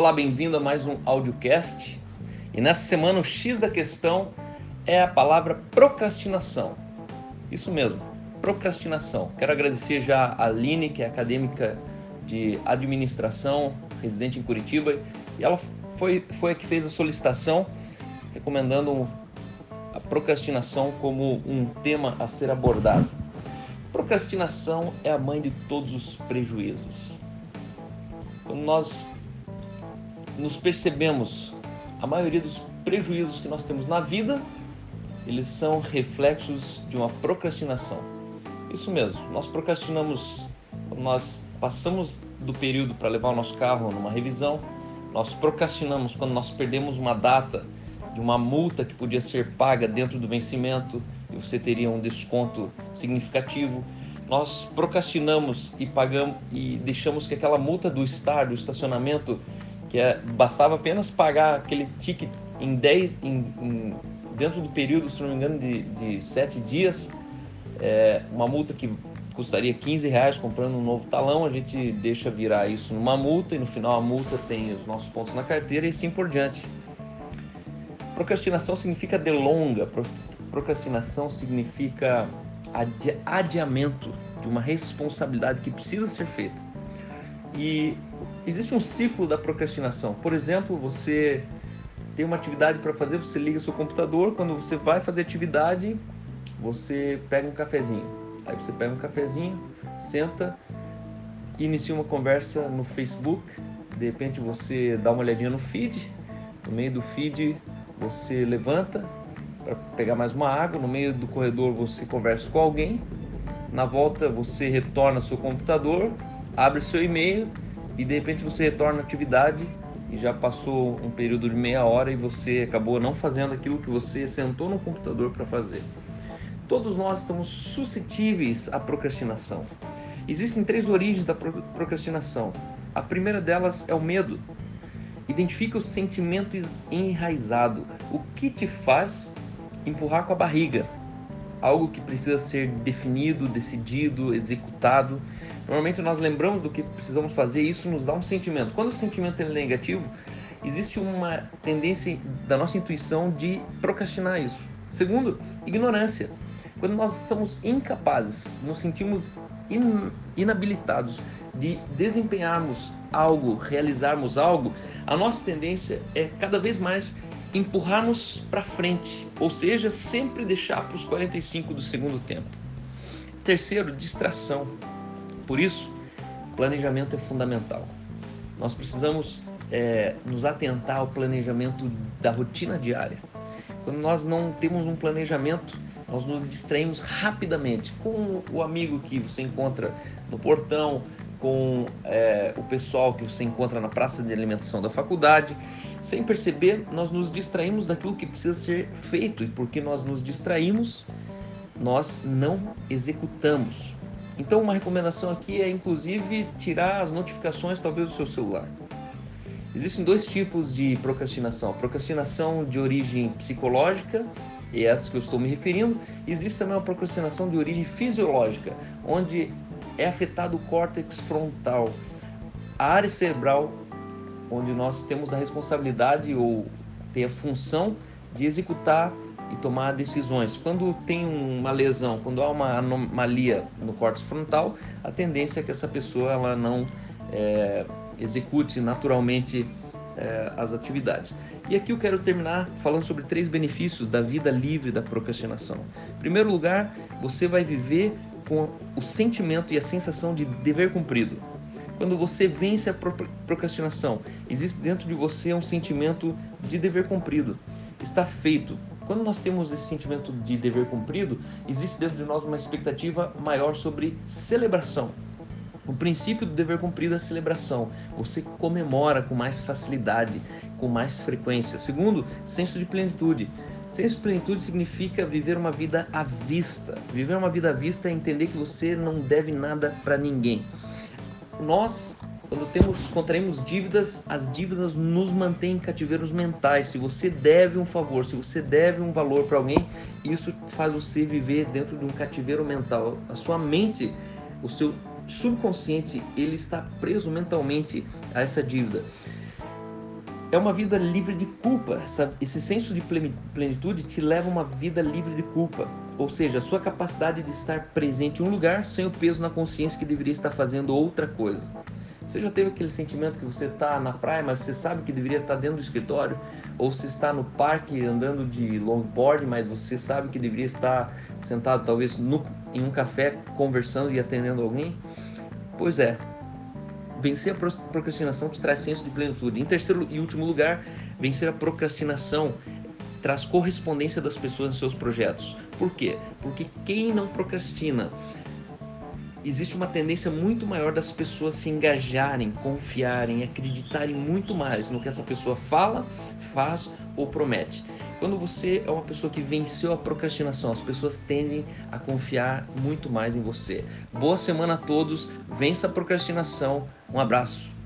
Olá, bem-vindo a mais um audiocast. E nessa semana o X da questão é a palavra procrastinação. Isso mesmo, procrastinação. Quero agradecer já a Aline, que é acadêmica de administração, residente em Curitiba, e ela foi, foi a que fez a solicitação recomendando a procrastinação como um tema a ser abordado. Procrastinação é a mãe de todos os prejuízos. Quando nós nos percebemos, a maioria dos prejuízos que nós temos na vida, eles são reflexos de uma procrastinação. Isso mesmo, nós procrastinamos, nós passamos do período para levar o nosso carro numa revisão, nós procrastinamos quando nós perdemos uma data de uma multa que podia ser paga dentro do vencimento e você teria um desconto significativo. Nós procrastinamos e pagamos e deixamos que aquela multa do estar, do estacionamento, que é, bastava apenas pagar aquele ticket em 10, em, em, dentro do período, se não me engano, de, de 7 dias, é, uma multa que custaria 15 reais comprando um novo talão, a gente deixa virar isso numa multa e no final a multa tem os nossos pontos na carteira e assim por diante. Procrastinação significa delonga, procrastinação significa adi adiamento de uma responsabilidade que precisa ser feita. E existe um ciclo da procrastinação. Por exemplo, você tem uma atividade para fazer, você liga seu computador, quando você vai fazer atividade, você pega um cafezinho. Aí você pega um cafezinho, senta, inicia uma conversa no Facebook, de repente você dá uma olhadinha no feed, no meio do feed você levanta para pegar mais uma água, no meio do corredor você conversa com alguém, na volta você retorna ao seu computador, abre seu e-mail e de repente você retorna à atividade e já passou um período de meia hora e você acabou não fazendo aquilo que você sentou no computador para fazer. Todos nós estamos suscetíveis à procrastinação. Existem três origens da procrastinação. A primeira delas é o medo. Identifica o sentimento enraizado. O que te faz empurrar com a barriga? Algo que precisa ser definido, decidido, executado. Normalmente nós lembramos do que precisamos fazer e isso nos dá um sentimento. Quando o sentimento é negativo, existe uma tendência da nossa intuição de procrastinar isso. Segundo, ignorância. Quando nós somos incapazes, nos sentimos in inabilitados de desempenharmos algo, realizarmos algo, a nossa tendência é cada vez mais empurrarmos para frente, ou seja, sempre deixar para os 45 do segundo tempo. Terceiro, distração. Por isso, planejamento é fundamental. Nós precisamos é, nos atentar ao planejamento da rotina diária. Quando nós não temos um planejamento, nós nos distraímos rapidamente com o amigo que você encontra no portão, com é, o pessoal que você encontra na praça de alimentação da faculdade. Sem perceber, nós nos distraímos daquilo que precisa ser feito e porque nós nos distraímos, nós não executamos. Então, uma recomendação aqui é inclusive tirar as notificações, talvez, do seu celular. Existem dois tipos de procrastinação: procrastinação de origem psicológica e essa que eu estou me referindo. Existe também uma procrastinação de origem fisiológica, onde é afetado o córtex frontal, a área cerebral onde nós temos a responsabilidade ou tem a função de executar e tomar decisões. Quando tem uma lesão, quando há uma anomalia no córtex frontal, a tendência é que essa pessoa ela não é, execute naturalmente é, as atividades. E aqui eu quero terminar falando sobre três benefícios da vida livre da procrastinação. Em primeiro lugar, você vai viver com o sentimento e a sensação de dever cumprido. Quando você vence a procrastinação, existe dentro de você um sentimento de dever cumprido. Está feito. Quando nós temos esse sentimento de dever cumprido, existe dentro de nós uma expectativa maior sobre celebração. O princípio do dever cumprido é a celebração. Você comemora com mais facilidade, com mais frequência. Segundo, senso de plenitude. Senso de plenitude significa viver uma vida à vista. Viver uma vida à vista é entender que você não deve nada para ninguém. Nós, quando temos contraímos dívidas, as dívidas nos mantêm em cativeiros mentais. Se você deve um favor, se você deve um valor para alguém, isso faz você viver dentro de um cativeiro mental. A sua mente, o seu subconsciente, ele está preso mentalmente a essa dívida. é uma vida livre de culpa. Essa, esse senso de plenitude te leva a uma vida livre de culpa. Ou seja, a sua capacidade de estar presente em um lugar sem o peso na consciência que deveria estar fazendo outra coisa. Você já teve aquele sentimento que você está na praia, mas você sabe que deveria estar dentro do escritório? Ou você está no parque andando de longboard, mas você sabe que deveria estar sentado talvez no, em um café conversando e atendendo alguém? Pois é, vencer a procrastinação te traz senso de plenitude. Em terceiro e último lugar, vencer a procrastinação traz correspondência das pessoas em seus projetos. Por quê? Porque quem não procrastina existe uma tendência muito maior das pessoas se engajarem, confiarem, acreditarem muito mais no que essa pessoa fala, faz ou promete. Quando você é uma pessoa que venceu a procrastinação, as pessoas tendem a confiar muito mais em você. Boa semana a todos, vença a procrastinação. Um abraço.